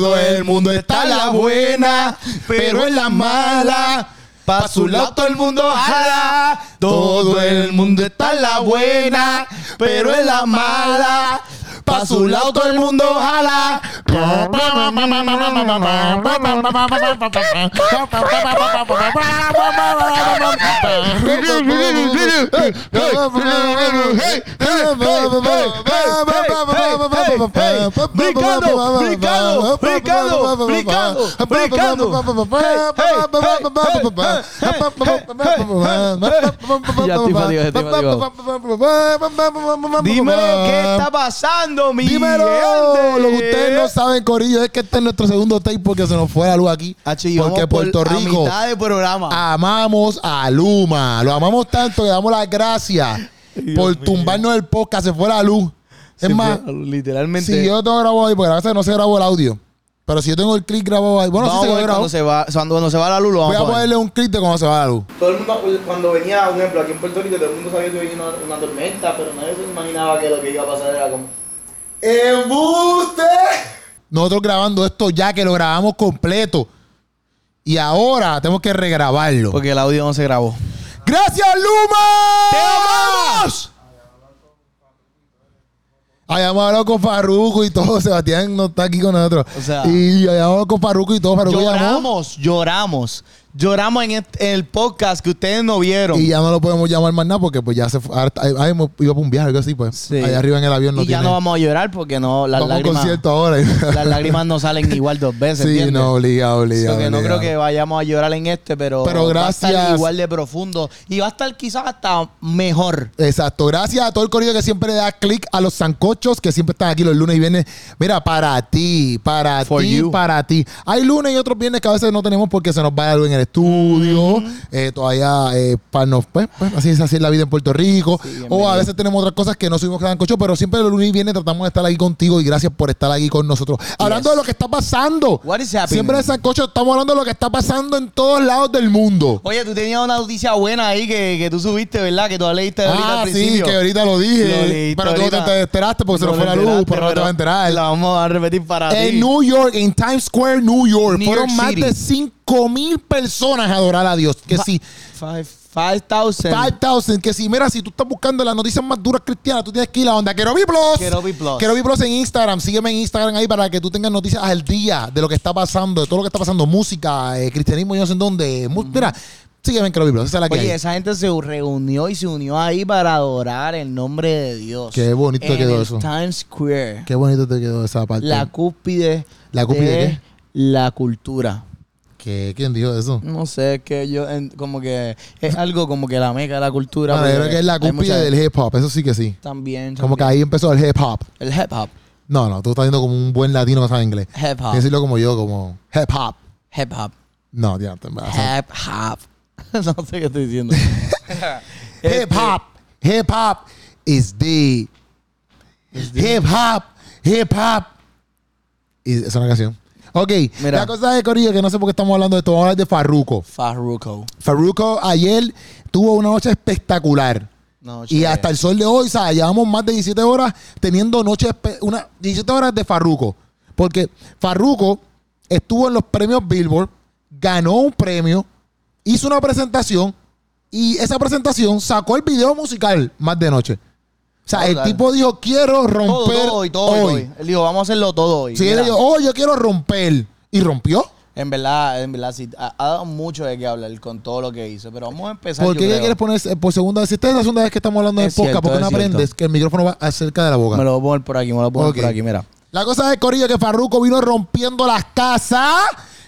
Todo el mundo está en la buena, pero en la mala. Pa' su lado todo el mundo jala. Todo el mundo está en la buena, pero en la mala. Pa' su lado todo el mundo jala. Brincando, brincando, brincando, brincando, Ya estoy fatigado, estoy fatigado. Dímelo, ¿qué está pasando, mi Dímelo. Lo que ustedes no saben, Corillo, es que este es nuestro segundo take porque se nos fue la luz aquí. Porque por- Puerto a Rico mitad de programa. amamos a Luma. Lo amamos tanto que damos las gracias por tumbarnos el podcast. Se fue la luz. Es Se más, fue, literalmente. si yo tengo grabado ahí, porque a veces no se grabó el audio. Pero si yo tengo el clip grabado ahí, bueno, Vamos a se ver grabó. cuando se va, cuando, cuando se va la luz, lo Voy vamos a a poner. ponerle un clip de cuando se va la luz. Todo el mundo, cuando venía, un ejemplo, aquí en Puerto Rico, todo el mundo sabía que venía una, una tormenta, pero nadie se imaginaba que lo que iba a pasar era como. ¡Embuste! Nosotros grabando esto ya que lo grabamos completo. Y ahora tenemos que regrabarlo. Porque el audio no se grabó. ¡Gracias, Luma! ¡Te amamos! Hayamos hablado con Farruko y todo. Sebastián no está aquí con nosotros. O sea- y hayamos hablado con Farruko y todo. Farruko llamó. Lloramos, lloramos. En, este- en el podcast que ustedes no vieron. Y ya no lo podemos llamar más nada porque pues ya se fue. Ahí ido para un viaje, algo así, pues. Sí. Allá arriba en el avión no Y ya no vamos a llorar porque no, las vamos lágrimas, concierto ahora. las lágrimas no salen igual dos veces. sí, ¿entiendes? no, obligado, obligado. So no creo que vayamos a llorar en este, pero, Pero va a estar gracias. igual de profundo y va a estar quizás hasta mejor. Exacto. Gracias a todo el corrido que siempre le da clic a los zancochos que siempre están aquí los lunes y viernes. Mira, para ti, para ti, para ti. Hay lunes y otros viernes que a veces no tenemos porque se nos va algo en el estudio. eh, todavía, eh, para nos, pues, pues, así es así es la vida en Puerto Rico. Sí, o a veces tenemos otras cosas que no subimos cada zancocho, pero siempre los lunes y viernes tratamos de estar aquí contigo y gracias por estar aquí con nosotros. Hablando de lo que está pasando. What is happening? Siempre en Sancocho estamos hablando de lo que está pasando en todos lados del mundo. Oye, tú tenías una noticia buena ahí que, que tú subiste, ¿verdad? Que tú leíste ahorita Ah, al sí, que ahorita lo dije. Pero tú no te enteraste porque se nos No fue la luz, pero no te vas a enterar. La vamos a repetir para ti. En New York, en Times Square, New York, New fueron York más de 5 mil personas a adorar a Dios. Que si Five- 5,000. 5,000, que si, mira, si tú estás buscando las noticias más duras cristianas, tú tienes que ir a onda Querobi Plus. Querobi Plus. Querobi Plus en Instagram. Sígueme en Instagram ahí para que tú tengas noticias al día de lo que está pasando, de todo lo que está pasando. Música, eh, cristianismo, yo no sé en dónde. Mira, sígueme en Querobi Plus. Esa es la que Oye, hay. esa gente se reunió y se unió ahí para adorar el nombre de Dios. Qué bonito en quedó el eso. Times Square. Qué bonito te quedó esa parte. La cúspide. ¿La cúspide de qué? La cultura. ¿Qué? ¿Quién dijo eso? No sé, es que yo, en- como que es algo como que la meca de la cultura. Bueno, yo porque creo que es la cúspide del hip hop, eso sí que sí. También. Como que ahí empezó el hip hop. El hip hop. No, no, tú estás diciendo como un buen latino que sabe inglés. Hip hop. decirlo como yo, como hip hop. Hip hop. No, ya, te Hip hop. no sé qué estoy diciendo. Hip hop, hip hop is the. Hip hop, hip hop. Y esa es una canción. Ok, Mira. la cosa de Corillo, que no sé por qué estamos hablando de esto, vamos a hablar de Farruko. Farruko. Farruko ayer tuvo una noche espectacular. No, Y hasta el sol de hoy, ¿sabes? Llevamos más de 17 horas teniendo noches, espe- una, 17 horas de Farruko. Porque Farruko estuvo en los premios Billboard, ganó un premio, hizo una presentación y esa presentación sacó el video musical más de noche. O sea, el tipo dijo, quiero romper todo hoy, todo hoy. hoy. Él dijo, vamos a hacerlo todo hoy. Sí, él Mira, dijo, oh, yo quiero romper. Y rompió. En verdad, en verdad, sí. Ha, ha dado mucho de qué hablar con todo lo que hizo. Pero vamos a empezar. ¿Por qué creo. quieres poner eh, por segunda vez? Si esta es la segunda vez que estamos hablando de podcast, ¿por qué no aprendes que el micrófono va cerca de la boca? Me lo voy a poner por aquí, me lo voy a poner por aquí, mira. La cosa es, Corillo, que Farruko vino rompiendo las casas.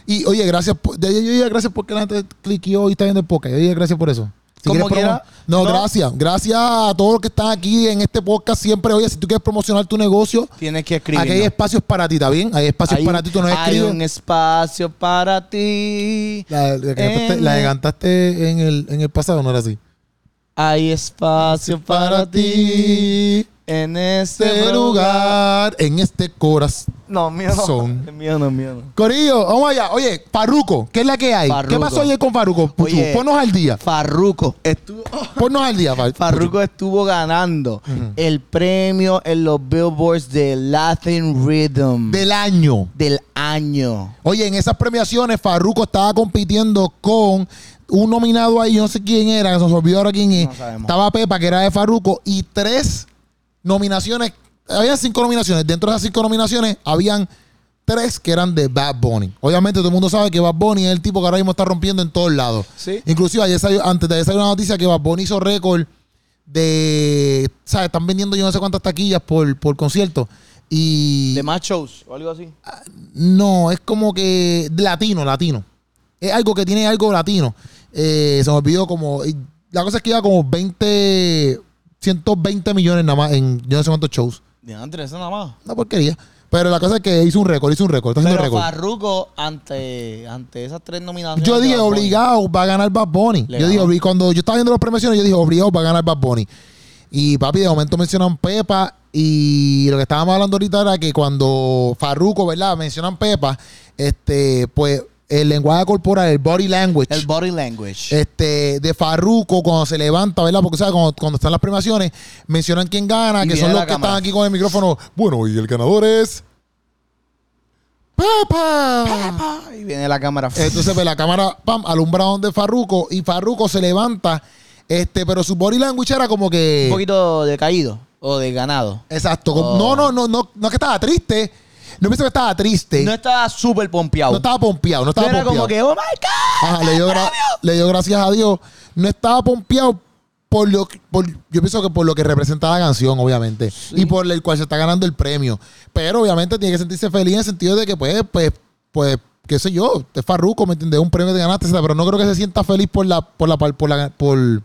Y, oye, gracias por, yo, yo gracias porque la gente cliqueó y está viendo el podcast. Yo diría gracias por eso. Si Como quiera, no, no. gracias. Gracias a todos los que están aquí en este podcast siempre. Oye, si tú quieres promocionar tu negocio, Tienes que escribir. aquí hay espacios para ti, ¿está bien? Hay espacios Hay para ti, tú no Hay escribes. un espacio para ti. La, la que cantaste, en la que el- cantaste en el, en el pasado no era así. Hay espacio para ti. En este Este lugar, en este corazón. No, mío no. Son. Es mío no, es mío no. Corillo, vamos allá. Oye, Farruco, ¿qué es la que hay? ¿Qué pasó ayer con Farruco? Ponnos al día. Farruko estuvo... Ponnos al día, Far- Farruko estuvo ganando el premio en los Billboards de Latin Rhythm Del año. del año. Oye, en esas premiaciones, Farruko estaba compitiendo con un nominado ahí, yo no sé quién era, se nos olvidó ahora quién es. No. Estaba Pepa, que era de Farruko, y tres nominaciones. Había cinco nominaciones. Dentro de esas cinco nominaciones, habían tres que eran de Bad Bunny. Obviamente, todo el mundo sabe que Bad Bunny es el tipo que ahora mismo está rompiendo en todos lados. Sí. Inclusive, ayer salió- antes de ayer salió una noticia que Bad Bunny hizo récord de. ¿Sabes? Están vendiendo yo no sé cuántas taquillas por, por concierto. Y. De más shows o algo así. No, es como que latino, latino. Es algo que tiene algo latino. Eh, se me olvidó como. La cosa es que iba como 20, 120 millones nada más en yo no sé cuántos shows. De antes, eso nada más. Una porquería. Pero la cosa es que hizo un récord, hizo un récord, está haciendo Pero récord. Farruko, ante, ante esas tres nominaciones. Yo de dije, Bad Bunny, obligado, va a ganar Bad Bunny. Le Yo dije, obli- cuando yo estaba viendo las premiaciones, yo dije, obligado, va a ganar Bad Bunny. Y papi, de momento mencionan Pepa. Y lo que estábamos hablando ahorita era que cuando Farruko, ¿verdad? Mencionan Pepa, este, pues el lenguaje corporal, el body language. El body language. este, de Farruko cuando se levanta, ¿verdad? Porque, ¿sabes? Cuando, cuando están las premiaciones, mencionan quién gana, Y que son los que cámara. están aquí con el micrófono. Bueno, y el ganador es. ¡Pepa! Ah, y viene la cámara. Entonces, pues, la cámara, pam, alumbra donde Farruko y Farruko se levanta, este, pero su body language era como que. un poquito decaído o de ganado. Exacto. Oh. No, no, no, no, no es que estaba triste. No pienso que estaba triste. No No, estaba súper pompeado. estaba pompeado, no estaba era pompeado. como que, oh my God. Ajá, le dio, gra- le dio gracias a Dios. No estaba pompeado por lo que, por, yo pienso que por lo que representa la canción, obviamente. Y por el cual se está ganando el premio. Pero obviamente tiene que sentirse feliz en el sentido de que, pues, pues, pues, qué sé yo, es Farruko, ¿me entiendes? Un premio que ganaste, etcétera, pero no creo que se sienta feliz por la, por la, por la, por,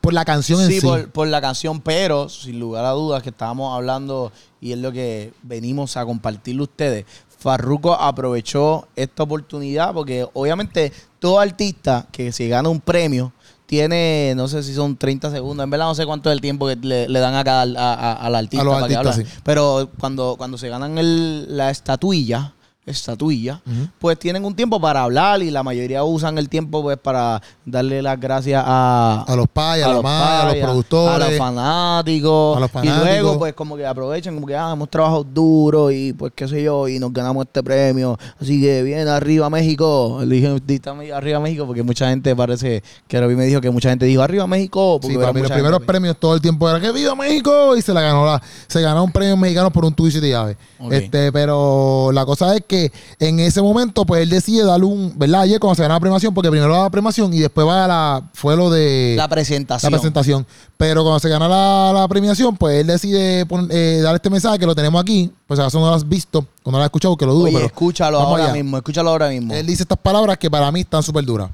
por la canción en Sí, sí. por, por la canción, pero sin lugar a dudas que estábamos hablando y es lo que venimos a compartirle a ustedes. Farruko aprovechó esta oportunidad porque obviamente todo artista que se gana un premio tiene, no sé si son 30 segundos, en verdad no sé cuánto es el tiempo que le, le dan a cada a- a- al artista A los para que artistas, hable. sí. Pero cuando, cuando se ganan el- la estatuilla, estatuilla, pues tienen un tiempo para hablar y la mayoría usan el tiempo pues para darle las gracias a, A los payas, a, la los maya, a los payas, productores. a los fanáticos, A los y fanáticos. luego pues como que aprovechan como que ah, hemos trabajado duro y pues qué sé yo y nos ganamos este premio así que bien arriba México le dije "Dita ahí arriba México porque mucha gente parece que Robbie me dijo que mucha gente dijo arriba México porque Sí, era papi, los primeros gente. premios todo el tiempo era que viva México y se la ganó la, se ganó un premio mexicano por un tuit y llave. Ok. Este, pero la cosa es que en ese momento, pues él decide darle un, ¿verdad? Ayer cuando se gana la premiación, porque primero va la premiación y después va a la, fue lo de la presentación la presentación. Pero cuando se gana la, la premiación, pues él decide pon- eh, dar este mensaje que lo tenemos aquí. Pues acaso no lo has visto o no lo has escuchado, que lo dudo, Oye, pero escúchalo ahora allá. mismo escúchalo ahora mismo Él dice estas palabras que para mí están súper duras.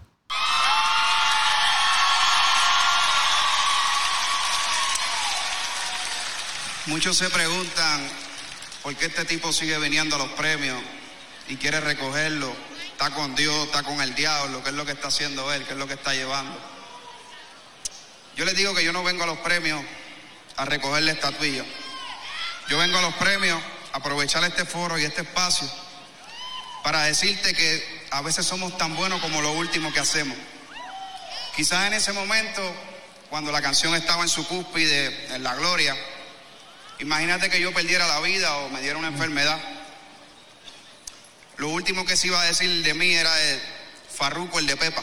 Muchos se preguntan por qué este tipo sigue viniendo a los premios y quiere recogerlo. Está con Dios, está con el diablo, qué es lo que está haciendo él, qué es lo que está llevando. Yo les digo que yo no vengo a los premios a recogerle estatuilla. Yo vengo a los premios a aprovechar este foro y este espacio para decirte que a veces somos tan buenos como lo último que hacemos. Quizás en ese momento, cuando la canción estaba en su cúspide, en la gloria, Imagínate que yo perdiera la vida o me diera una enfermedad. Lo último que se iba a decir de mí era el Farruco, el de Pepa.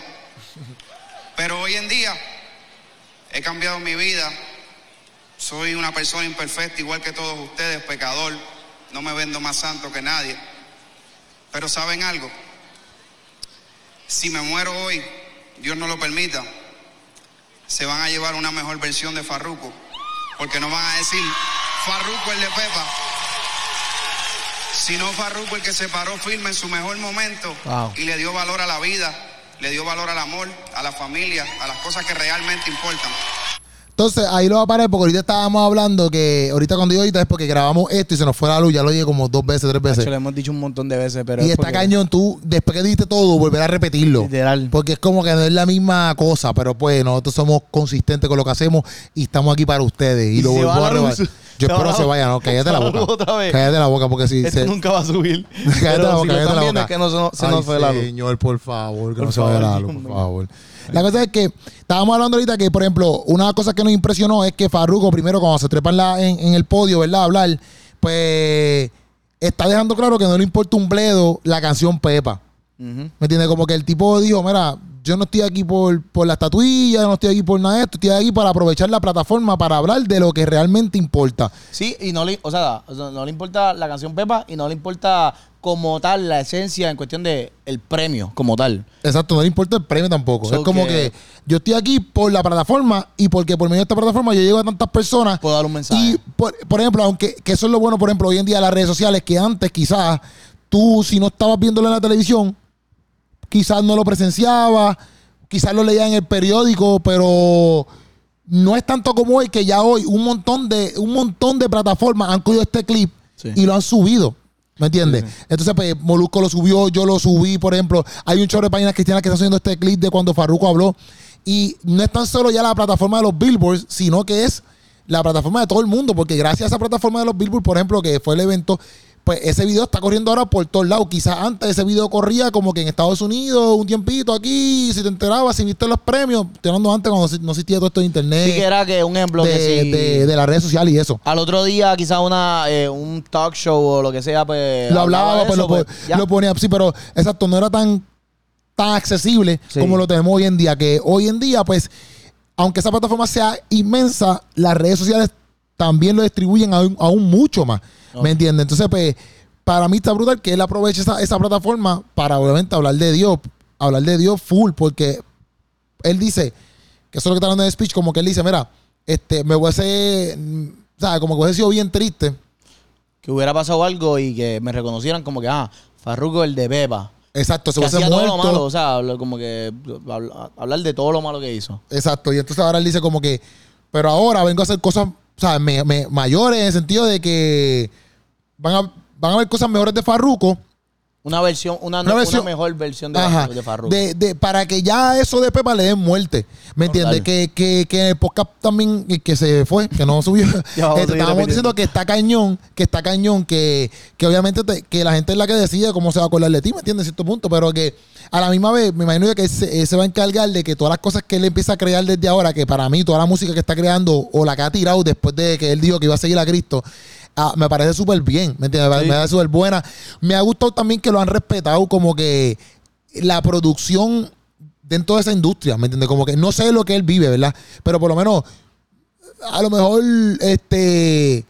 Pero hoy en día he cambiado mi vida. Soy una persona imperfecta, igual que todos ustedes, pecador. No me vendo más santo que nadie. Pero ¿saben algo? Si me muero hoy, Dios no lo permita, se van a llevar una mejor versión de Farruco. Porque no van a decir Farruco el de Pepa. Sino Farruco el que se paró firme en su mejor momento Wow. y le dio valor a la vida, le dio valor al amor, a la familia, a las cosas que realmente importan. Entonces, ahí lo va a parar porque ahorita estábamos hablando que ahorita cuando digo ahorita es porque grabamos esto y se nos fue la luz, ya lo dije como dos veces, tres veces. Nacho, lo hemos dicho un montón de veces, pero. y es está porque- cañón, tú, después que diste todo, volver a repetirlo. Literal. Porque es como que no es la misma cosa, pero pues nosotros somos consistentes con lo que hacemos y estamos aquí para ustedes. Y, Y lo vuelvo a luz. Yo Se espero la- se vaya, ¿no? Cállate la boca. otra vez. Cállate la boca porque si Esto se, nunca va a subir. Cállate Pero la boca, cállate la boca. es que no se nos, se Ay, nos fue la luz. Señor, por favor, que Por no se vaya la luz, por favor. La cosa es que estábamos hablando ahorita que, por ejemplo, una cosa que nos impresionó es que Farruko, primero, cuando se trepa en, la- en, en el podio, ¿verdad? A hablar, pues está dejando claro que no le importa un bledo la canción Pepa. ¿Me entiendes? Como que el tipo dijo, mira, yo no estoy aquí por, por la estatuilla, no estoy aquí por nada de esto, estoy aquí para aprovechar la plataforma para hablar de lo que realmente importa. Sí, y no le, o sea, no le importa la canción Pepa y no le importa como tal la esencia en cuestión de el premio como tal. Exacto, no le importa el premio tampoco. So es como que- que yo estoy aquí por la plataforma y porque por medio de esta plataforma yo llego a tantas personas. Puedo dar un mensaje. Y, por, por ejemplo, aunque que eso es lo bueno, por ejemplo, hoy en día las redes sociales, que antes quizás tú, si no estabas viéndolo en la televisión, quizás no lo presenciabas, quizás lo leías en el periódico, pero no es tanto como hoy, que ya hoy un montón de, un montón de plataformas han cogido este clip Sí. y lo han subido. ¿Me entiendes? Entonces, pues, Molusco lo subió, yo lo subí, por ejemplo. Hay un chorro de páginas cristianas que están subiendo este clip de cuando Farruko habló. Y no es tan solo ya la plataforma de los billboards, sino que es la plataforma de todo el mundo. Porque gracias a esa plataforma de los billboards, por ejemplo, que fue el evento, pues ese video está corriendo ahora por todos lados. Quizás antes ese video corría como que en Estados Unidos, un tiempito aquí, si te enterabas, si viste los premios. Estoy hablando antes cuando no existía todo esto de internet, Sí que era que un ejemplo de, que si de- de las redes sociales y eso. al otro día quizás una eh, un talk show o lo que sea, pues lo hablaba, pues, eso, lo, pues, lo ponía, sí, pero exacto, no era tan, tan accesible Sí. como lo tenemos hoy en día. Que hoy en día, pues, aunque esa plataforma sea inmensa, las redes sociales también lo distribuyen aún, aún mucho más. ¿Me entiendes? Entonces, pues, para mí está brutal que él aproveche esa, esa plataforma para obviamente hablar de Dios, hablar de Dios full, porque él dice, que eso es lo que está hablando en el speech, como que él dice, mira, este, me hubiese, o sea, como que hubiese sido bien triste. que hubiera pasado algo y que me reconocieran como que ah, Farruko el de Pepa. Exacto, se hubiese hacía todo lo muerto. malo, o sea, como que habl- hablar de todo lo malo que hizo. Exacto, y entonces ahora él dice como que, pero ahora vengo a hacer cosas, o sea, me- me- mayores en el sentido de que van a, van a haber cosas mejores de Farruko. Una versión, una, Una mejor versión de, Ajá, de Farruko. de, de- para que ya eso de Pepa le den muerte. ¿Me entiendes? Que, que, que en el podcast también, que se fue, que no subió. Este, estábamos diciendo que está cañón, que está cañón, que, que obviamente te- que la gente es la que decide cómo se va a acordar de ti, ¿me entiendes? En cierto punto, pero que a la misma vez me imagino que él se, él se va a encargar de que todas las cosas que él empieza a crear desde ahora, que para mí toda la música que está creando o la que ha tirado después de que él dijo que iba a seguir a Cristo, ah, me parece súper bien, ¿me entiendes? Me parece súper buena. Me ha gustado también que lo han respetado como que la producción dentro de esa industria, ¿me entiendes? Como que no sé lo que él vive, ¿verdad? Pero por lo menos, a lo mejor, este,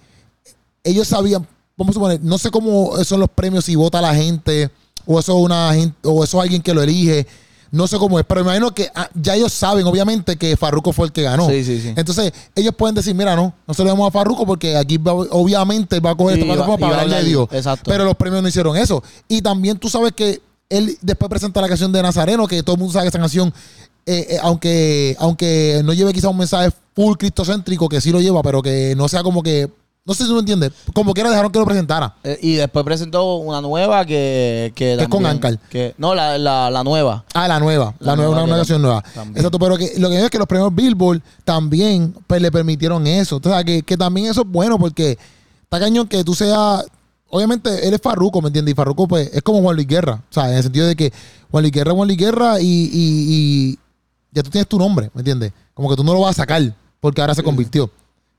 ellos sabían, vamos a suponer, no sé cómo son los premios, si vota la gente, o eso es una gente, o eso es alguien que lo elige, no sé cómo es, pero me imagino que ah, ya ellos saben, obviamente, que Farruko fue el que ganó. Sí, sí, sí. Entonces, ellos pueden decir, mira, no, no se lo damos a Farruko porque aquí va- obviamente va a coger Sí, esta plataforma para a hablar de hablar- Dios. exacto. Pero los premios no hicieron eso. Y también tú sabes que él después presenta la canción de Nazareno, que todo el mundo sabe que esa canción, eh, eh, aunque, aunque no lleve quizá un mensaje full cristocéntrico, que sí lo lleva, pero que no sea como que, no sé si tú me entiendes, como quiera dejaron que lo presentara. Eh, y después presentó una nueva que... Que, Que es con Ankar. que No, la, la, la nueva. Ah, la nueva, la, La nueva, nueva una, canción nueva. también. Exacto, pero que lo que es que los premios Billboard también pues, le permitieron eso. O sea, que, que también eso es bueno porque está cañón que tú seas. Obviamente, él es Farruko, ¿me entiendes? Y Farruko, pues, es como Juan Luis Guerra. O sea, en el sentido de que Juan Luis Guerra es Juan Luis Guerra y, y- y ya tú tienes tu nombre, ¿me entiendes? Como que tú no lo vas a sacar porque ahora se convirtió.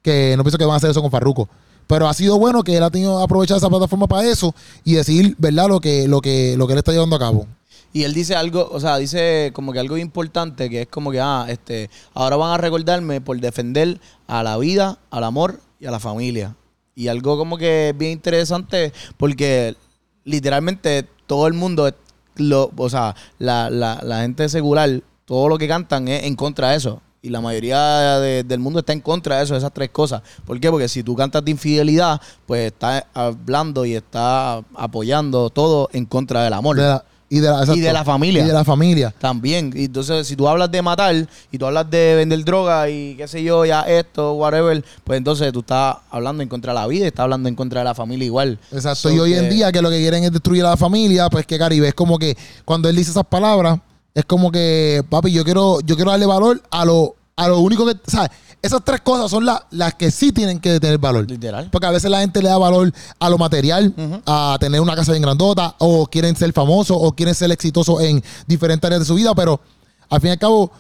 Que no pienso que van a hacer eso con Farruko. Pero ha sido bueno que él ha tenido aprovechar esa plataforma para eso y decir, ¿verdad? Lo que, lo que, lo que él está llevando a cabo. Y él dice algo, o sea, dice como que algo importante, que es como que, ah, este, ahora van a recordarme por defender a la vida, al amor y a la familia. Y algo como que bien interesante, porque literalmente todo el mundo, lo, o sea, la, la, la gente secular, todo lo que cantan es en contra de eso. Y la mayoría de- del mundo está en contra de eso, de esas tres cosas. ¿Por qué? Porque si tú cantas de infidelidad, pues estás hablando y estás apoyando todo en contra del amor. De la- Y de la, exacto. Y de la familia. Y de la familia. También. Y entonces, si tú hablas de matar y tú hablas de vender droga y qué sé yo, ya esto, whatever, pues entonces tú estás hablando en contra de la vida estás hablando en contra de la familia igual. Exacto. So y hoy en día que lo que quieren es destruir a la familia, pues que Caribe es como que cuando él dice esas palabras, es como que, papi, yo quiero, yo quiero darle valor a lo, a lo único que, ¿sabes? Esas tres cosas son la- las que sí tienen que tener valor. Literal. Porque a veces la gente le da valor a lo material, a tener una casa bien grandota, o quieren ser famosos, o quieren ser exitosos en diferentes áreas de su vida, pero al fin y al cabo,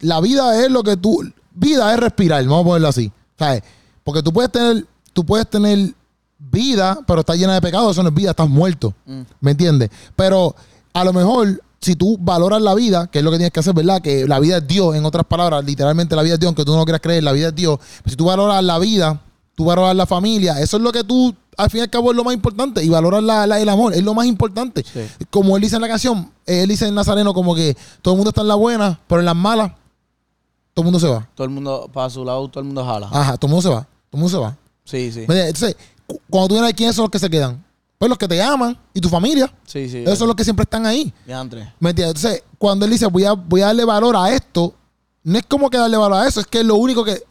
la vida es lo que tú. Vida es respirar, vamos a ponerlo así. ¿Sabes? Porque tú puedes tener, tú puedes tener vida, pero está llena de pecado, eso no es vida, estás muerto. ¿Me entiendes? Pero a lo mejor, si tú valoras la vida, que es lo que tienes que hacer, ¿verdad? Que la vida es Dios, en otras palabras, literalmente la vida es Dios, aunque tú no lo quieras creer, la vida es Dios. si tú valoras la vida, tú valoras la familia, eso es lo que tú, al fin y al cabo, es lo más importante. Y valoras la- la- el amor, es lo más importante. Sí. Como él dice en la canción, él dice en Nazareno como que todo el mundo está en la buena, pero en las malas, todo el mundo se va. Todo el mundo, para su lado, todo el mundo jala. Ajá, todo el mundo se va. Todo el mundo se va. Sí, sí. Entonces, cu- cuando tú vienes ¿quiénes son los que se quedan? Pues los que te aman y tu familia. Sí, sí. Esos son los que siempre están ahí. ¿Me entiendes? Entonces, cuando él dice, voy a, voy a darle valor a esto, no es como que darle valor a eso, es que lo único que.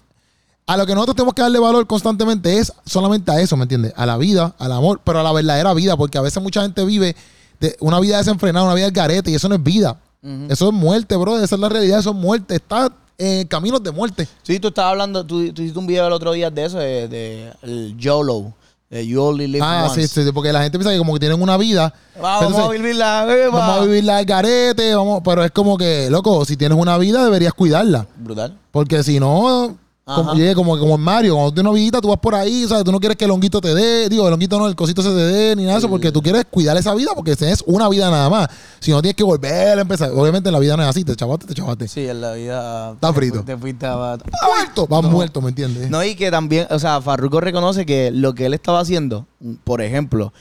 A lo que nosotros tenemos que darle valor constantemente es solamente a eso, ¿me entiendes? A la vida, al amor, pero a la verdadera vida, porque a veces mucha gente vive de una vida desenfrenada, una vida del garete, y eso no es vida. Eso es muerte, bro. Esa es la realidad, eso es muerte. Está en caminos de muerte. Sí, tú estabas hablando, tú, tú hiciste un video el otro día de eso, de, de el YOLO, You Only Live Ah, Once. sí, sí, porque la gente piensa que como que tienen una vida. Vamos, Entonces, a vivirla, eh, va. Vamos a vivirla al garete, vamos, pero es como que, loco, si tienes una vida deberías cuidarla. Brutal. Porque si no, como, como, como en Mario, cuando tú tienes una vidita, tú vas por ahí, ¿sabes? Tú no quieres que el honguito te dé, digo, el honguito no, el cosito se te dé, ni nada de eso, porque tú quieres cuidar esa vida, porque es una vida nada más. Si no tienes que volver a empezar. Obviamente en la vida no es así, te chavaste, te chavaste. Sí, en la vida. Está frito. Te fuiste a. Muerto, vas muerto, ¿me entiendes? No, y que también, o sea, Farruko reconoce que lo que él estaba haciendo, por ejemplo,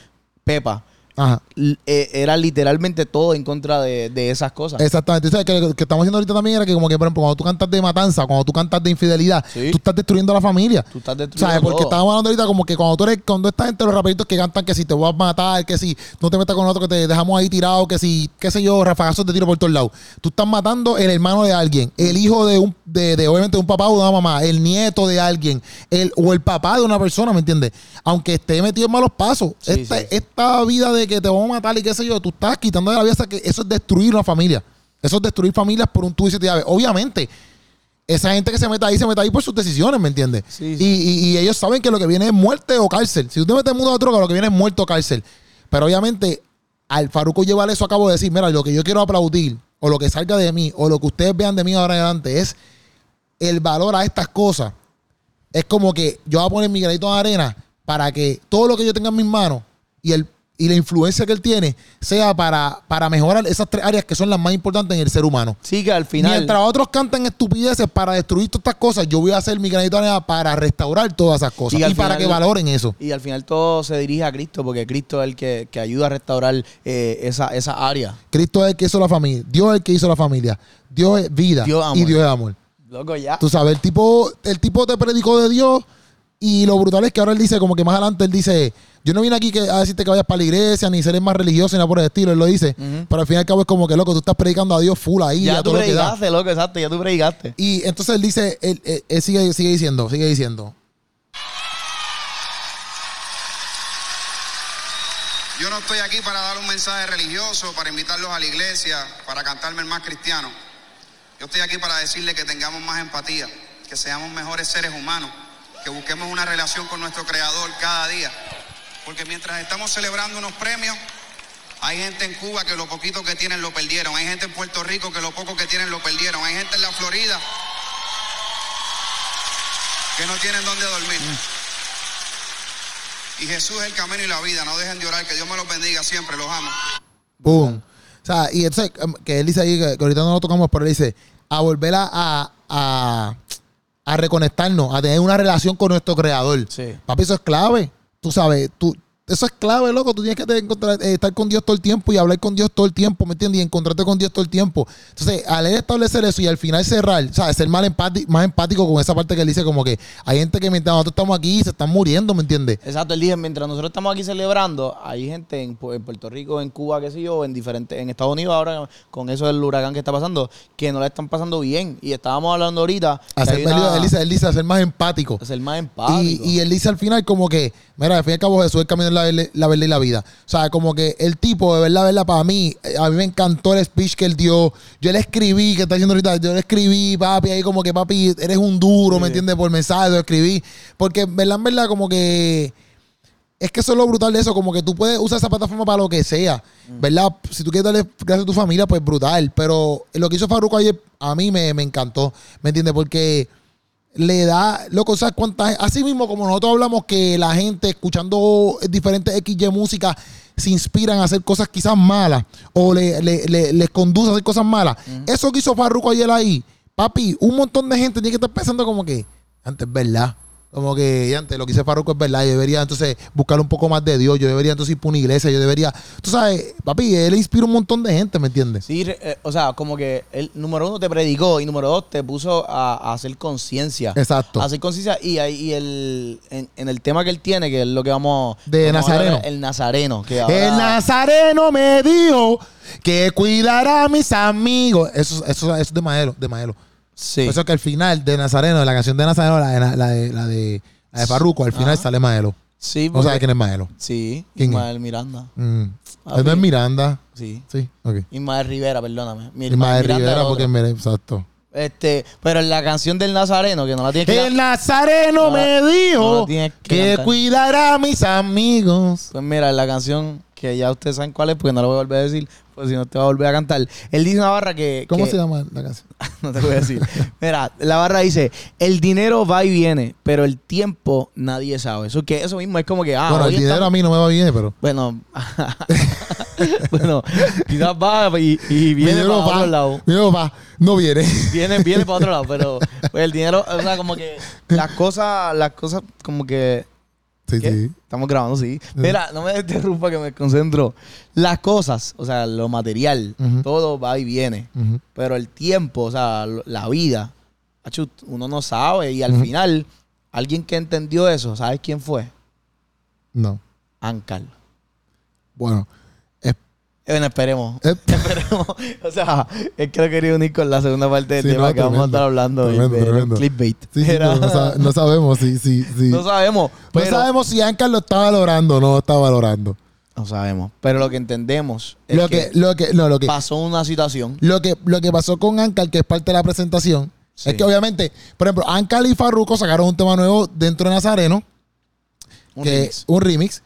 Pepa, Ajá. eh, era literalmente todo en contra de, de esas cosas. Exactamente. ¿Sabes? Que lo que estamos haciendo ahorita también era que, como que, por ejemplo, cuando tú cantas de matanza, cuando tú cantas de infidelidad, Sí. tú estás destruyendo a la familia. Tú estás destruyendo ¿Sabes? Porque todo. estábamos hablando ahorita como que cuando tú eres, cuando esta gente, los raperitos que cantan que si te voy a matar, que si no te metas con otro, que te dejamos ahí tirado, que si, qué sé yo, rafagazos de tiro por todos lados. Tú estás matando el hermano de alguien, el hijo de un, de, de, obviamente, un papá o una mamá, el nieto de alguien, el, o el papá de una persona, ¿me entiendes? Aunque esté metido en malos pasos. Sí, esta, sí. esta vida de que te vamos a matar y qué sé yo, tú estás quitando de la vida, que eso es destruir una familia. Eso es destruir familias por un tú y siete llaves. Obviamente, esa gente que se mete ahí, se mete ahí por sus decisiones, ¿me entiendes? Sí, Y, sí. y- y ellos saben que lo que viene es muerte o cárcel. Si tú te metes en mundo de droga, lo que viene es muerte o cárcel. Pero obviamente, al Faruco llevar eso a cabo de decir, mira, lo que yo quiero aplaudir, o lo que salga de mí, o lo que ustedes vean de mí ahora en adelante, es el valor a estas cosas. Es como que yo voy a poner mi granito de arena para que todo lo que yo tenga en mis manos y el y la influencia que él tiene sea para, para mejorar esas tres áreas que son las más importantes en el ser humano. Sí, que al final. Mientras otros cantan estupideces para destruir todas estas cosas, yo voy a hacer mi granito de arena para restaurar todas esas cosas Y para que valoren eso. Y al final todo se dirige a Cristo, porque Cristo es el que, que ayuda a restaurar eh, esa, esa área. Cristo es el que hizo la familia, Dios es el que hizo la familia, Dios es vida Dios amor. y Dios es amor. Loco, ya. Tú sabes, el tipo, el tipo te predicó de Dios y lo brutal es que ahora él dice, como que más adelante él dice, yo no vine aquí que, a decirte que vayas para la iglesia, ni ser más religioso, ni nada por el estilo, él lo dice. Pero al fin y al cabo es como que, loco, tú estás predicando a Dios full ahí. ya a tú todo lo que da. predicaste, loco, exacto, ya tú predicaste. Y entonces él dice, él, él- él sigue, sigue diciendo, sigue diciendo. Yo no estoy aquí para dar un mensaje religioso, para invitarlos a la iglesia, para cantarme el más cristiano. Yo estoy aquí para decirle que tengamos más empatía, que seamos mejores seres humanos, que busquemos una relación con nuestro Creador cada día. Porque mientras estamos celebrando unos premios, hay gente en Cuba que lo poquito que tienen lo perdieron. Hay gente en Puerto Rico que lo poco que tienen lo perdieron. Hay gente en la Florida que no tienen dónde dormir. Y Jesús es el camino y la vida. No dejen de orar. Que Dios me los bendiga siempre. Los amo. Boom. O sea, y entonces, que él dice ahí, que ahorita no lo tocamos, pero él dice, a volver a, a, a, a reconectarnos, a tener una relación con nuestro creador. Sí. Papi, eso es clave. Tú sabes, tú, eso es clave, loco. Tú tienes que encontrar- eh, estar con Dios todo el tiempo y hablar con Dios todo el tiempo, ¿me entiendes? Y encontrarte con Dios todo el tiempo. Entonces, al él establecer eso y al final cerrar, o sea, ser más, empático, más empático con esa parte que él dice, como que hay gente que mientras nosotros estamos aquí se están muriendo, ¿me entiendes? Exacto, él dice, mientras nosotros estamos aquí celebrando, hay gente en, Pu- en Puerto Rico, en Cuba, qué sé yo, en diferentes, en Estados Unidos ahora con eso del huracán que está pasando, que no la están pasando bien. Y estábamos hablando ahorita Hacer, una- él, dice, él dice ser más empático. ser más empático. Y, y él dice al final como que, mira, al fin y al cabo Jesús es camino, la, verdad- la verdad y la vida. O sea, como que el tipo, de verdad, verdad, para mí, eh, a mí me encantó el speech que él dio. Yo le escribí, que está diciendo ahorita, yo le escribí, papi, ahí como que, papi, eres un duro, ¿me entiendes? Por mensaje, lo escribí. Porque, verdad, en verdad, como que... Es que eso es lo brutal de eso, como que tú puedes usar esa plataforma para lo que sea, ¿verdad? Si tú quieres darle gracias a tu familia, pues brutal. Pero lo que hizo Farruko ayer, a mí me, me encantó, ¿me entiendes? Porque le da, loco, ¿sabes cuántas? Así mismo como nosotros hablamos que la gente escuchando diferentes XY música se inspiran a hacer cosas quizás malas o le, le- le- les conduce a hacer cosas malas. Eso que hizo Farruko ayer ahí, papi, un montón de gente tiene que estar pensando como que, antes es verdad. Como que antes lo que hice Farruko es verdad. Yo debería entonces buscar un poco más de Dios. Yo debería entonces ir por una iglesia. Yo debería. Tú sabes, papi, él inspira un montón de gente, ¿me entiendes? Sí, eh, o sea, como que el número uno te predicó y número dos te puso a, a hacer conciencia. Exacto. A hacer conciencia y, ahí- y el, en, en el tema que él tiene, que es lo que vamos De vamos a hablar, Nazareno. El Nazareno. Que ahora, El Nazareno me dijo que cuidará a mis amigos. Eso, eso, eso es de Maelo, de Maelo. Sí. Por eso que al final de Nazareno, de la canción de Nazareno, la de, la de, la de, la de Farruko, al final Ajá. sale Maelo. sí, No sabes quién es Maelo. Sí, ¿Quién? Ismael Miranda. Mm. Papi. No es Miranda. Sí. Sí, ok. Ismael Rivera, perdóname. Mi- Y Mael Miranda Rivera, porque otro. mira, exacto. Este, pero en la canción del Nazareno, que no la tienes que El Nazareno No, me no dijo tienes que que cantar. a mis amigos. Pues mira, en la canción que ya ustedes saben cuál es, porque no lo voy a volver a decir, pues si no te va a volver a cantar. Él dice una barra que. ¿Cómo que- se llama la canción? no te voy a decir. Mira, la barra dice: el dinero va y viene, pero el tiempo nadie sabe. Eso que eso mismo es como que. Ah, bueno, el dinero estamos- a mí no me va bien, pero. Bueno, bueno, quizás va y, viene para va, otro lado. mi va, no viene. Viene, viene para otro lado, pero pues, el dinero, o sea, como que las cosas, las cosas como que Sí, ¿Qué? sí. Estamos grabando, sí. Mira, no me interrumpa que me concentro. Las cosas, o sea, lo material, todo va y viene. Pero el tiempo, o sea, la vida, uno no sabe. Y al final, alguien que entendió eso, ¿sabes quién fue? No. Ancal. Bueno. Eh, Bueno, esperemos. Eh. Esperemos. O sea, es que lo quería unir con la segunda parte del Sí, tema no, que vamos a estar hablando. Tremendo, de- tremendo. clickbait. sí, sí, no, sa- no sabemos si. si, si. no sabemos. No sabemos si Ancar lo está valorando o no lo está valorando. No sabemos. Pero lo que entendemos es Lo que, que, lo que, no, lo que, pasó una situación. lo que, lo que pasó con Ancar, que es parte de la presentación, es que obviamente, por ejemplo, Ancar y Farruko sacaron un tema nuevo dentro de Nazareno, Un que remix. un remix.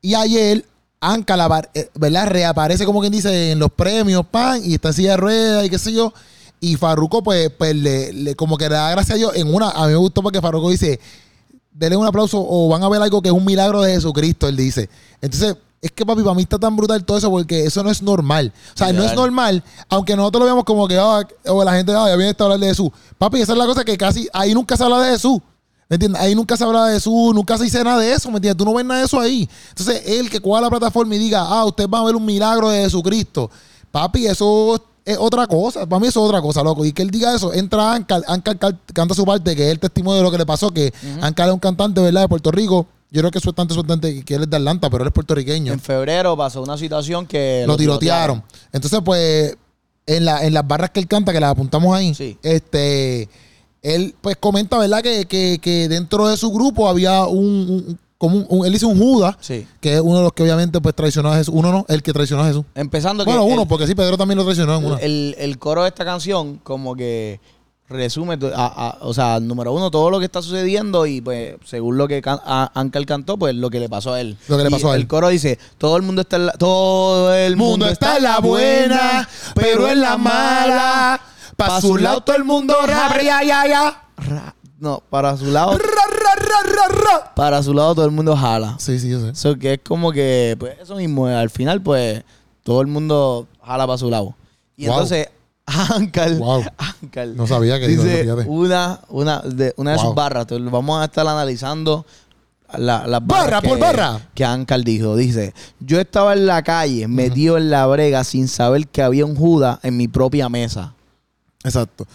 Y ayer Ancar, apar- eh, ¿verdad? Reaparece como quien dice en los premios, pan, y está en silla de ruedas y qué sé yo. Y Farruko, pues, pues le, le- como que le da gracias a Dios en una. A mí me gustó porque Farruko dice: denle un aplauso o van a ver algo que es un milagro de Jesucristo, él dice. Entonces, es que papi, para mí está tan brutal todo eso porque eso no es normal. O sea, no es normal, aunque nosotros lo veamos como que, ah, o la gente, ah, ya viene a hablar de Jesús. Papi, esa es la cosa que casi, ahí nunca se habla de Jesús. ¿Me entiendes? Ahí nunca se habla de Jesús, nunca se dice nada de eso, ¿me entiendes? Tú no ves nada de eso ahí. Entonces, él que coja la plataforma y diga, ah, usted va a ver un milagro de Jesucristo. Papi, eso es otra cosa. Para mí eso es otra cosa, loco. Y que él diga eso, entra Ancar, Ancar canta su parte, que es el testimonio de lo que le pasó, que Ancar es un cantante, ¿verdad? De Puerto Rico. Yo creo que es bastante sueltante que él es de Atlanta, pero él es puertorriqueño En febrero pasó una situación que lo tirotearon. Entonces, pues, en, la, en las barras que él canta, que las apuntamos ahí, Sí. este, él pues comenta, ¿verdad? Que, que, que dentro de su grupo había un, un- como un, un- él dice un Judas, Sí. que es uno de los que obviamente pues traicionó a Jesús. Uno no, el que traicionó a Jesús. Empezando Bueno, que uno, el, porque sí, Pedro también lo traicionó en una. el, el coro de esta canción como que resume, a- a- o sea, número uno, todo lo que está sucediendo y pues según lo que can, a- Ancal cantó, pues lo que le pasó a él. Lo que le Y pasó a él. El coro dice, todo el mundo está en la, todo el mundo, está en la buena, pero en la mala, Pa' su lado todo el mundo ra, ya, ya, ya. Ra- No, para su lado, Ra, ra, ra, ra, ra. para su lado todo el mundo jala. Sí, sí, yo sé. Eso que es como que, pues eso mismo, al final, pues, todo el mundo jala para su lado. Y Wow. entonces, Ankal, Wow. No sabía que dice una, una de, una de Wow. sus barras, entonces, vamos a estar analizando la- las Barra barras por que, barra. que Ankar dijo. Dice, yo estaba en la calle, metido en la brega sin saber que había un Judas en mi propia mesa. Exacto.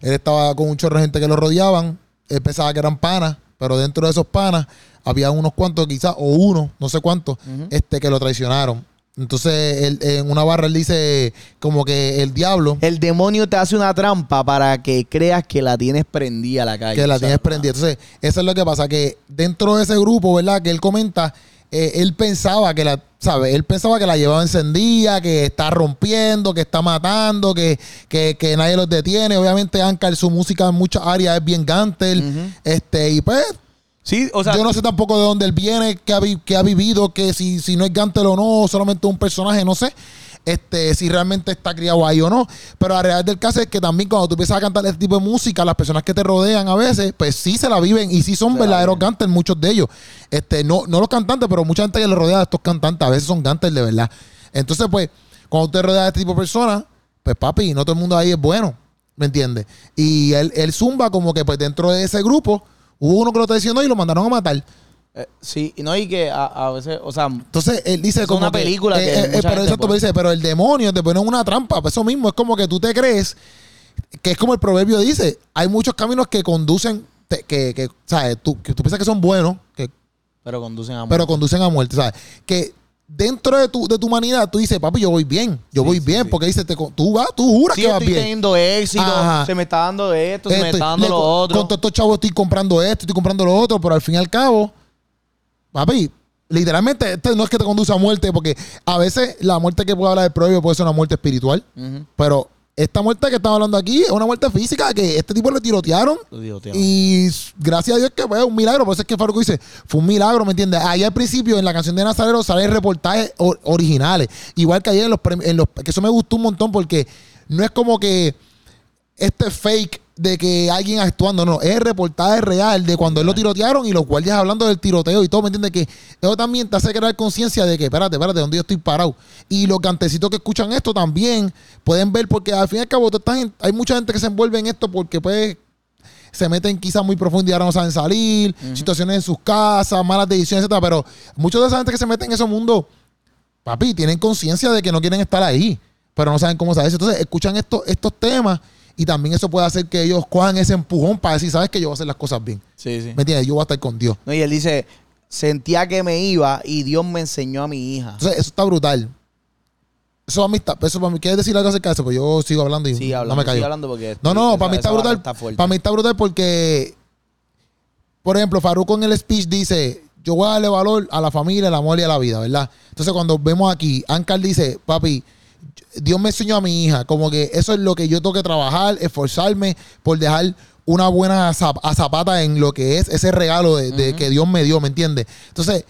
Él estaba con un chorro de gente que lo rodeaban. Él pensaba que eran panas, pero dentro de esos panas había unos cuantos, quizás, o uno, no sé cuántos, este, que lo traicionaron. Entonces, él, en una barra él dice como que el diablo El demonio te hace una trampa para que creas que la tienes prendida a la calle. que la tienes prendida. Entonces, eso es lo que pasa, que dentro de ese grupo, ¿verdad? Que él comenta, eh, él pensaba que la, ¿sabes? Él pensaba que la llevaba encendida, que está rompiendo, que está matando, que, que, que nadie los detiene. Obviamente, Ankar, su música en muchas áreas es bien Gantel. Este, y pues, Sí, o sea, yo no sé tampoco de dónde él viene, qué ha, vi- qué ha vivido, que si, si no es Gantel o no, solamente un personaje, no sé. Este, si realmente está criado ahí o no. Pero la realidad del caso es que también cuando tú empiezas a cantar este tipo de música, las personas que te rodean a veces, pues sí se la viven y sí son Se verdaderos. Gantel, muchos de ellos. Este, no, no los cantantes, pero mucha gente que le rodea a estos cantantes, a veces son Gantel de verdad. Entonces, pues, cuando te rodeas de este tipo de personas, pues papi, no todo el mundo ahí es bueno. ¿Me entiendes? Y él, él zumba como que pues dentro de ese grupo hubo uno que lo traicionó y lo mandaron a matar. Eh, sí, y no, y que a, a veces, o sea, Entonces él dice Es como una que- película eh, que eh, eh, pero exacto, dice, pero el demonio te pone en una trampa, pues eso mismo es como que tú te crees que es como el proverbio dice, hay muchos caminos que conducen te- que, que sabes, tú, que tú piensas que son buenos, que, pero conducen a pero conducen a muerte, ¿sabes? Que dentro de tu, de tu humanidad tú dices, papi, yo voy bien, yo voy sí, bien, sí. porque dice, te, tú vas, tú juras que vas estoy bien. teniendo éxito, Ajá. se me está dando esto, se me Esto, está dando le- lo otro. Con todos estos chavos estoy comprando esto, estoy comprando lo otro, pero al fin y al cabo, papi, literalmente este no es que te conduce a muerte, porque a veces la muerte que puede hablar del proverbio puede ser una muerte espiritual, pero esta muerte que estamos hablando aquí es una muerte física que este tipo le tirotearon. Y gracias a Dios que fue un milagro. Por eso es que Farruko dice, fue un milagro, ¿me entiendes? Ahí al principio, en la canción de Nazareno, salen reportajes or- originales. Igual que ayer en los, en los... Que eso me gustó un montón porque no es como que este fake de que alguien actuando, no, es el reportaje real de cuando él lo tirotearon y los guardias hablando del tiroteo y todo, ¿me entiendes? Que eso también te hace crear conciencia de que, espérate, espérate, ¿dónde yo estoy parado? Y los cantecitos que escuchan esto también pueden ver, porque al fin y al cabo, gente- hay mucha gente que se envuelve en esto porque pues se meten quizás muy profundo y ahora no saben salir, situaciones en sus casas, malas decisiones, etcétera, pero muchos de esa gente que se meten en ese mundo, papi, tienen conciencia de que no quieren estar ahí, pero no saben cómo saberse. Entonces, escuchan estos, estos temas y también eso puede hacer que ellos cojan ese empujón para decir, sabes que yo voy a hacer las cosas bien. Sí, sí. ¿Me entiendes? Yo voy a estar con Dios. No, y él dice, sentía que me iba y Dios me enseñó a mi hija. Entonces, eso está brutal. Eso para mí está, eso para mí, ¿quieres decir algo acerca de eso? Pues yo sigo hablando y Sigue no hablando, me sigue callo. hablando porque... No, no, esa- para mí está brutal. está para mí está brutal porque, por ejemplo, Farruko en el speech dice, yo voy a darle valor a la familia, al amor y a la vida, ¿verdad? Entonces cuando vemos aquí, Ankar dice, papi, Dios me enseñó a mi hija, como que eso es lo que yo tengo que trabajar, esforzarme por dejar una buena zap- a zapata en lo que es ese regalo de, de que Dios me dio, ¿me entiendes? Entonces,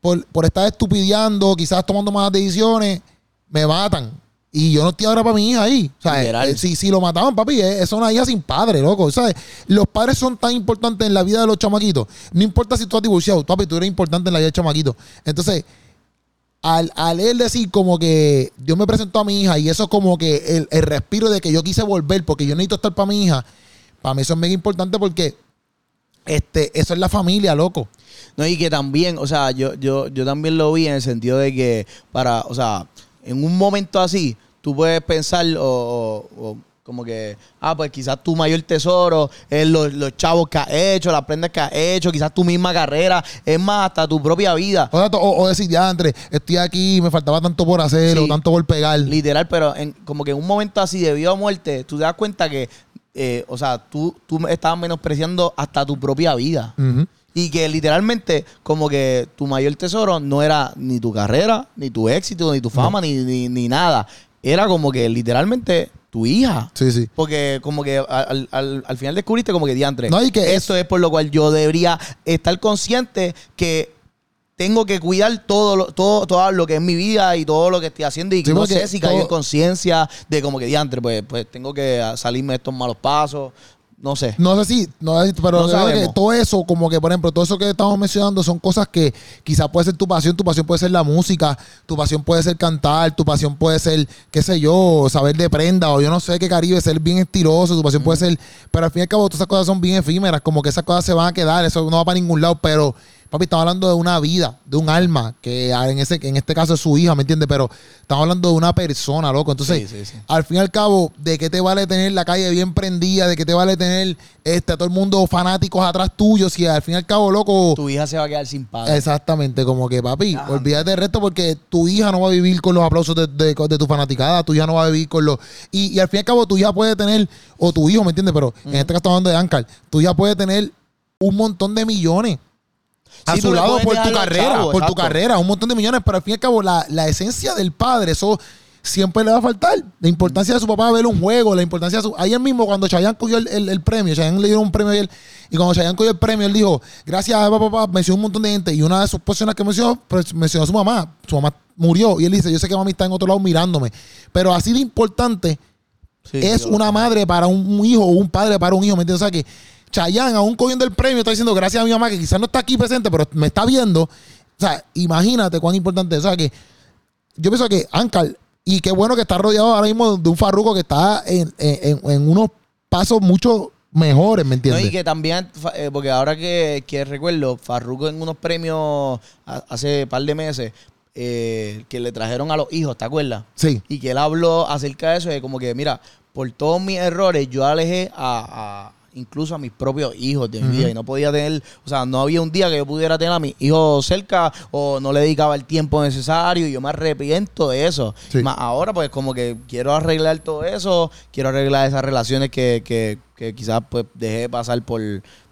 por, por estar estupideando, quizás tomando malas decisiones, me matan. Y yo no estoy ahora para mi hija ahí. O sea, eh, si, si lo mataban, papi, eh, es una hija sin padre, loco. ¿sabes? Los padres son tan importantes en la vida de los chamaquitos. No importa si tú has divorciado, papi, tú eres importante en la vida del chamaquito. Entonces, al, al él decir como que Dios me presentó a mi hija y eso como que el, el respiro de que yo quise volver porque yo necesito estar para mi hija, para mí eso es mega importante porque este, eso es la familia, loco. No, y que también, o sea, yo, yo, yo también lo vi en el sentido de que para, o sea, en un momento así, tú puedes pensar o como que, ah, pues quizás tu mayor tesoro es los, los chavos que has hecho, las prendas que has hecho, quizás tu misma carrera, es más, hasta tu propia vida. O, sea, o- o decir, ya, Andrés, estoy aquí, me faltaba tanto por hacer Sí. o tanto por pegar. Literal, pero en, como que en un momento así de vida o muerte, tú te das cuenta que, eh, o sea, tú, tú estabas menospreciando hasta tu propia vida. Y que literalmente, como que tu mayor tesoro no era ni tu carrera, ni tu éxito, ni tu fama, ni, ni, ni nada. Era como que literalmente tu hija. Sí, sí. Porque como que al, al- al final descubriste como que diantre. No, y que esto es por lo cual yo debería estar consciente que tengo que cuidar todo lo, todo, todo lo que es mi vida y todo lo que estoy haciendo. Y Sí, no sé si caigo en conciencia de como que diantre, pues, pues tengo que salirme de estos malos pasos. No sé. No sé si, no sé si- pero No que todo eso, como que por ejemplo, todo eso que estamos mencionando son cosas que quizás puede ser tu pasión, tu pasión puede ser la música, tu pasión puede ser cantar, tu pasión puede ser, qué sé yo, saber de prenda o yo no sé qué caribe, ser bien estiloso, tu pasión puede ser, pero al fin y al cabo todas esas cosas son bien efímeras, como que esas cosas se van a quedar, eso no va para ningún lado, pero Papi, estamos hablando de una vida, de un alma, que en, ese, en este caso es su hija, ¿me entiendes? Pero estamos hablando de una persona, loco. Entonces, Sí, sí, sí. al fin y al cabo, ¿de qué te vale tener la calle bien prendida? ¿De qué te vale tener este, a todo el mundo fanáticos atrás tuyo? Si al fin y al cabo, loco. Tu hija se va a quedar sin padre. Exactamente, como que papi, Ah, olvídate del resto porque tu hija no va a vivir con los aplausos de, de- de tu fanaticada, tu hija no va a vivir con los... Y, y al fin y al cabo tu hija puede tener, o tu hijo, ¿me entiendes? Pero en este caso estamos hablando de Ankar, tu hija puede tener un montón de millones a Sí, por tu carrera, chavos, por tu carrera, un montón de millones, pero al fin y al cabo la, la esencia del padre, eso siempre le va a faltar. La importancia de su papá ver un juego, la importancia de su... Ayer mismo cuando Chayanne cogió el, el- el premio, Chayanne le dieron un premio ayer, y cuando Chayanne cogió el premio, él dijo, gracias a papá, papá, mencionó un montón de gente, y una de sus personas que mencionó, pues, mencionó a su mamá, su mamá murió, y él dice, yo sé que mami está en otro lado mirándome, pero así de importante Sí, es una madre para un hijo o un padre para un hijo, ¿me entiendes? O sea que Chayanne, aún cogiendo el premio, está diciendo gracias a mi mamá, que quizás no está aquí presente, pero me está viendo. O sea, imagínate cuán importante es. O sea que yo pienso que Ankar, y qué bueno que está rodeado ahora mismo de un Farruko que está en, en- en- unos pasos mucho mejores, ¿me No, entiendes? y que también, eh, porque ahora que, que recuerdo, Farruko en unos premios hace par de meses, eh, que le trajeron a los hijos, ¿te acuerdas? Sí. Y que él habló acerca de eso, de como que, mira, por todos mis errores, yo alejé a, a- incluso a mis propios hijos de mi vida y no podía tener, o sea, no había un día que yo pudiera tener a mis hijos cerca o no le dedicaba el tiempo necesario y yo me arrepiento de eso. Sí. Más ahora, pues como que quiero arreglar todo eso, quiero arreglar esas relaciones que, que, que quizás pues dejé pasar por,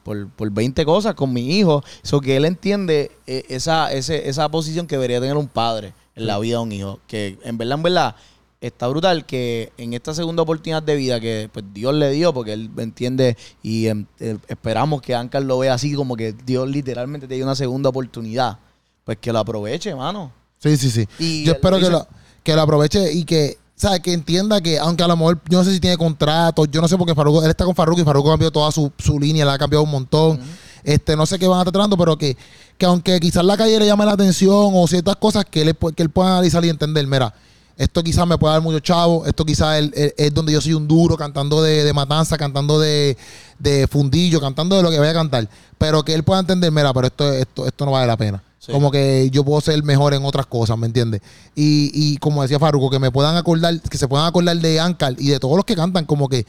por, por 20 cosas con mi hijo. Eso que él entiende eh, esa, ese, esa posición que debería tener un padre en la vida de un hijo. Que en verdad, en verdad, está brutal que en esta segunda oportunidad de vida que pues, Dios le dio, porque él entiende y em, eh, esperamos que Ankar lo vea así, como que Dios literalmente te dio una segunda oportunidad. Pues que lo aproveche, mano. Sí, sí, sí. Y yo espero que lo, que lo aproveche y que, ¿sabes? Que entienda que, aunque a lo mejor, yo no sé si tiene contrato, yo no sé porque Farruko, él está con Farruko y Farruko cambió toda su, su línea, la ha cambiado un montón. Este, no sé qué van a estar tratando, pero que, que aunque quizás la calle le llame la atención o ciertas cosas que él, que él pueda analizar y entender, mira, esto quizás me puede dar mucho chavo, esto quizás es, es- es donde yo soy un duro, cantando de, de matanza, cantando de, de fundillo, cantando de lo que vaya a cantar, pero que él pueda entender, mira, pero esto, esto, esto no vale la pena. Sí. Como que yo puedo ser mejor en otras cosas, ¿me entiendes? Y, y como decía Farruko, que me puedan acordar, que se puedan acordar de Ankar y de todos los que cantan, como que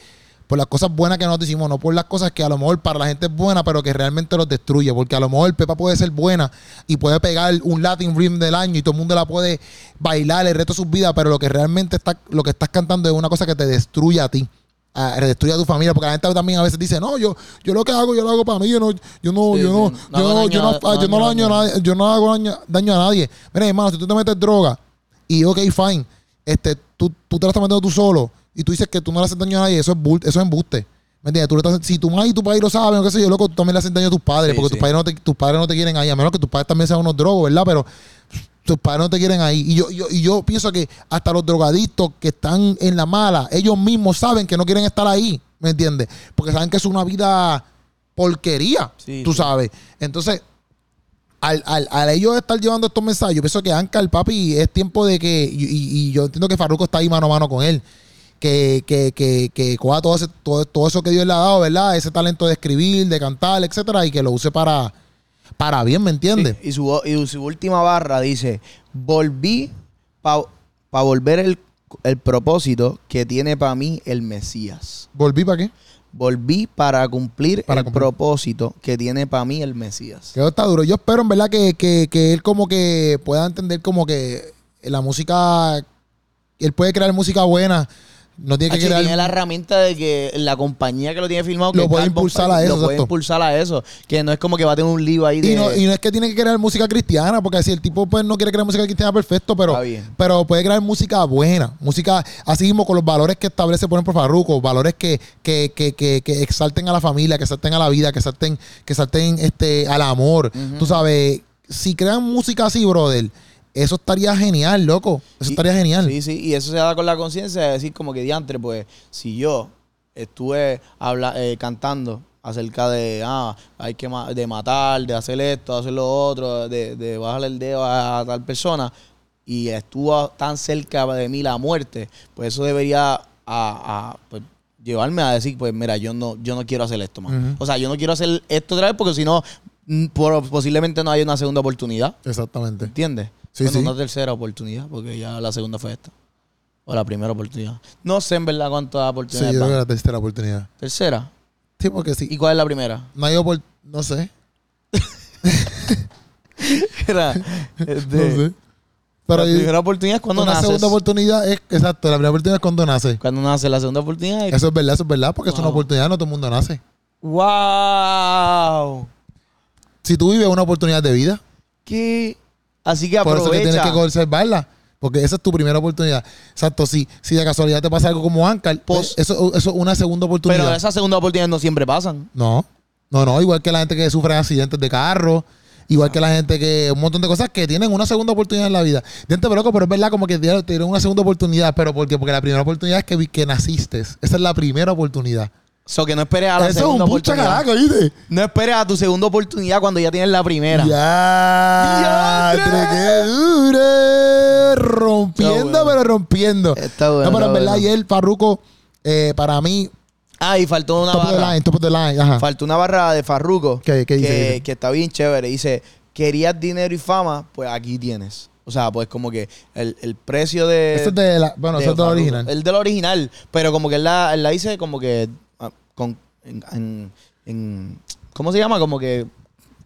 por las cosas buenas que nosotros hicimos, no por las cosas que a lo mejor para la gente es buena, pero que realmente los destruye. Porque a lo mejor Pepa puede ser buena y puede pegar un Latin Rim del año y todo el mundo la puede bailar el resto de sus vidas, pero lo que realmente está, lo que estás cantando es una cosa que te destruye a ti. a- destruye a tu familia, porque la gente también a veces dice, no, yo, yo lo que hago, yo lo hago para mí, yo no, yo no, Sí, yo no, sí. yo No hago no, daño yo no, ah, yo no no daño a nadie, yo no hago daño, daño a nadie. Mira, hermano, si tú te metes droga y ok, fine, este, tú, tú te la estás metiendo tú solo y tú dices que tú no le haces daño a nadie, eso es, bull- eso es embuste. ¿Me entiendes? Tú le estás- si tu madre y tu padre lo saben, o qué sé yo, loco, tú también le haces daño a tus padres, Sí, porque sí. tus padres no te, tus padres no te quieren ahí, a menos que tus padres también sean unos drogos, ¿verdad? Pero tus padres no te quieren ahí. Y yo, yo, y yo pienso que hasta los drogadictos que están en la mala, ellos mismos saben que no quieren estar ahí, ¿me entiendes? Porque saben que es una vida porquería, Sí, tú sabes. Entonces, al, al, al ellos estar llevando estos mensajes, yo pienso que Ankar, papi, es tiempo de que, y, y- y yo entiendo que Farruko está ahí mano a mano con él, que, que, que, que coja todo, ese- todo, todo eso que Dios le ha dado, ¿verdad? Ese talento de escribir, de cantar, etcétera, y que lo use para, para bien, ¿me entiendes? Sí, y, su, y su última barra dice, volví para volver el, el propósito que tiene para mí el Mesías. ¿Volví para qué? Volví para cumplir Para el cumplir. propósito que tiene para mí el Mesías. Que está duro. Yo espero, en verdad, que, que, que él como que pueda entender como que la música, él puede crear música buena, no tiene que crear... tiene la herramienta de que la compañía que lo tiene filmado Lo que puede impulsar a eso, lo puede impulsar a eso que no es como que va a tener un lío ahí de Y no, y no es que tiene que crear música cristiana, porque si el tipo pues no quiere crear música cristiana, perfecto, pero, pero puede crear música buena, música así mismo con los valores que establece, por ejemplo, Farruko, valores que, que, que, que, que exalten a la familia, que exalten a la vida, que exalten, que exalten este, al amor. Tú sabes, si crean música así, brother, eso estaría genial, loco. Eso Y- estaría genial. Sí, sí, y eso se da con la conciencia de decir como que diantre, pues, si yo estuve habla, eh, cantando acerca de, ah, hay que ma- de matar, de hacer esto, de hacer lo otro, de, de bajarle el dedo a, a tal persona, y estuvo tan cerca de mí la muerte, pues eso debería a, a, pues, llevarme a decir, pues mira, yo no, yo no quiero hacer esto más. O sea, yo no quiero hacer esto otra vez porque si no por- posiblemente no haya una segunda oportunidad. Exactamente. ¿Entiendes? Sí, Bueno, sí. una tercera oportunidad, porque ya la segunda fue esta. O la primera oportunidad. No sé en verdad cuántas Sí, yo oportunidades creo que la tercera oportunidad. Tercera. Sí, porque sí. ¿Y cuál es la primera? No hay oportunidad. No sé. Era, No este, sé. Pero la yo- primera oportunidad es cuando una naces. segunda oportunidad es. Exacto, la primera oportunidad es cuando nace. Cuando nace la segunda oportunidad es... Eso es verdad, eso es verdad, porque es una Wow. oportunidad, no todo el mundo nace. ¡Wow! Si tú vives una oportunidad de vida, ¿Qué? Así que por eso que aprovecha. tienes que conservarla. Porque esa es tu primera oportunidad. Exacto, si, si de casualidad te pasa algo como Ancar, pues Pos- eso, eso es una segunda oportunidad. Pero esas segundas oportunidades no siempre pasan. No, no, no, igual que la gente que sufre accidentes de carro, igual que la gente que, un montón de cosas que tienen una segunda oportunidad en la vida. Gente, pero pero es verdad como que dieron una segunda oportunidad, pero porque Porque la primera oportunidad es que, que naciste. Esa es la primera oportunidad. So que no esperes a la Eso es un oportunidad. carajo, ¿viste? No esperes a tu segunda oportunidad cuando ya tienes la primera. Ya, ¡Diantre! qué dure. Rompiendo, bueno. pero rompiendo. Está bueno, No, pero en verdad, bueno. ayer, Farruko, eh, para mí, Ah, y faltó una top of the barra. line, top of the line. Ajá. Faltó una barra de Farruko. ¿Qué- qué dice, que, dice? que está bien chévere. Dice, querías dinero y fama, pues aquí tienes. O sea, pues como que el, el precio de... Eso es de la, bueno, de eso es de la Farruko. original. El de la original. Pero como que él la, él la dice como que... Con, en, en- en- ¿Cómo se llama? Como que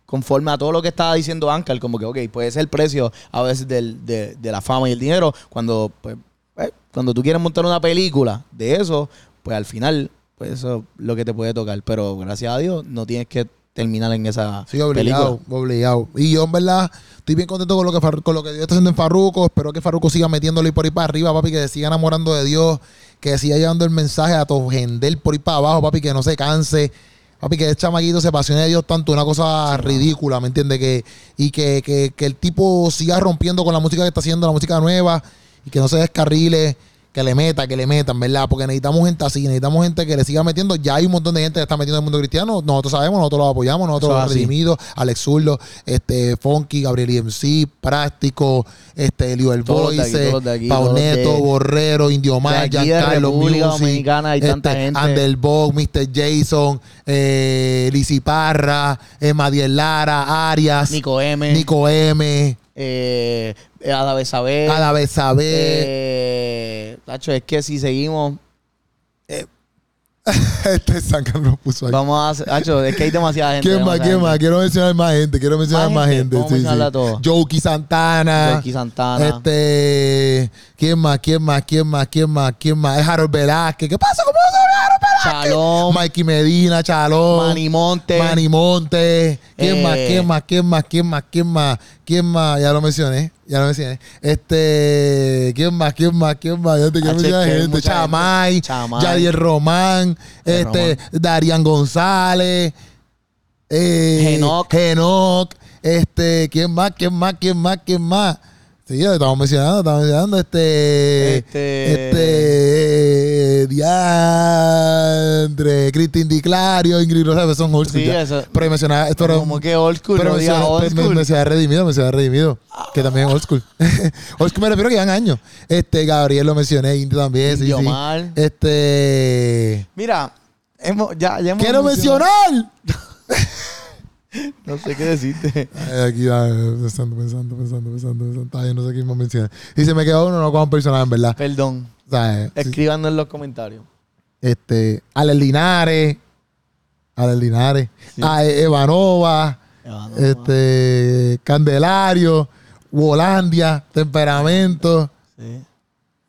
conforme a todo lo que estaba diciendo Ankar, como que, ok, puede ser el precio a veces del- de, de la fama y el dinero. Cuando, pues, eh, cuando tú quieres montar una película de eso, pues al final, pues eso es lo que te puede tocar. Pero gracias a Dios, no tienes que terminar en esa Sí, obligado, película. obligado. Y yo, en verdad, estoy bien contento con lo que, con lo que Dios está haciendo en Farruko. Espero que Farruko siga metiéndole por ahí para arriba, papi, que se siga enamorando de Dios, que siga llevando el mensaje a tu gender por ahí para abajo, papi, que no se canse. Papi, que el chamaquito se apasione de Dios tanto, una cosa ridícula, ¿me entiendes? Que, y que, que, que el tipo siga rompiendo con la música que está haciendo, la música nueva, y que no se descarrile, que le meta, que le metan, ¿verdad? Porque necesitamos gente así, necesitamos gente que le siga metiendo. Ya hay un montón de gente que está metiendo en el mundo cristiano. Nosotros sabemos, nosotros los apoyamos, nosotros Eso los redimidos, Alex Zurdo, este, Funky, Gabriel IMC, Práctico, este, Elio El Voice, todos de aquí, Pau todos Neto, de- Borrero, Indio Maya, República Music, Dominicana hay tanta este, gente. Anderbog, Mr. Jason, eh, Lizzy Parra, eh, Madiel Lara, Arias, Nico M. Nico M, Eh, Ada Besabé. Ada Besabé. Eh, Tacho, es que si seguimos, este Sankan nos puso ahí. vamos a hacer. Tacho, es que hay demasiada gente. ¿Quién más? ¿Quién más? Quiero mencionar más gente. Quiero mencionar Más más gente, gente. sí, sí. Jokey Santana. Jackie Santana. Este. ¿Quién más? ¿Quién más? ¿Quién más? ¿Quién más? ¿Quién más? Es Harold Velázquez. ¿Qué pasa? ¿Cómo se llama Harold Velázquez? Chalón. Mikey Medina, Chalón. Manny Monte. Manny Monte. ¿Quién Eh. más? ¿Quién más? ¿Quién más? ¿Quién más? ¿Quién más? ¿Quién más? Ya lo mencioné. Ya lo mencioné. Este. ¿Quién más? ¿Quién más? ¿Quién más? Ya te quiero Ah, mencionar gente. Chamay. Chamay. Yadier Román. Este. Darian González. Eh, Enoch. Enoch. Este. ¿Quién más? ¿Quién más? ¿Quién más? ¿Quién más? Sí, ya lo estamos mencionando, estamos mencionando este. Este- Este. Diandre. Cristín Di Clario, Ingrid Rosa, son old school Sí, ya. eso- Pero mencionaba, esto Como que old school, pero no menciona- old me- me- school. mencionaba redimido, mencionaba redimido. Que también es old school. old school me refiero que llevan años. Este, Gabriel lo mencioné, también, sí, Indio sí. Mar. Este. Mira, hemos, ya, ya hemos ¡Quiero mencionar! No sé qué decirte. Ay, Aquí va, pensando, pensando, pensando, pensando, pensando. Ay, no sé quién más menciona. Y se me quedó uno, no con personaje, en verdad. Perdón. Sí. Escríbanos en los comentarios. este, Alex Linares, Alex Linares, Sí. ah, eh, Evanova, no, este, Candelario, Wolandia, Temperamento. sí.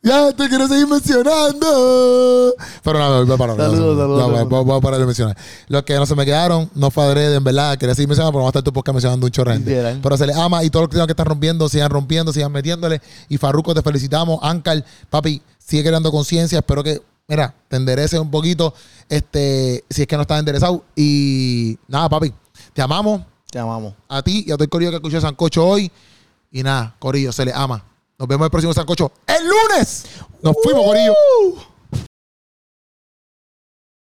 Ya te quiero seguir mencionando. Pero no, voy a parar. Saludos, saludos, voy a- parar de mencionar. Los que no se me quedaron, no fue adrede, en verdad. Quería seguir mencionando, pero vamos a estar tu podcast mencionando un. Literal. Pero se les ama y todos los que estar rompiendo, sigan rompiendo, sigan metiéndole. Y Farruko, te felicitamos. Ankar, papi, sigue creando conciencia. Espero que, mira, te endereces un poquito. Este, si es que no estás enderezado. Y nada, papi, te amamos Te amamos. a ti y a todo el corillo que escuchó Sancocho hoy. Y nada, corillo, se les ama. Nos vemos el próximo Sancocho el lunes. Nos fuimos, corillo.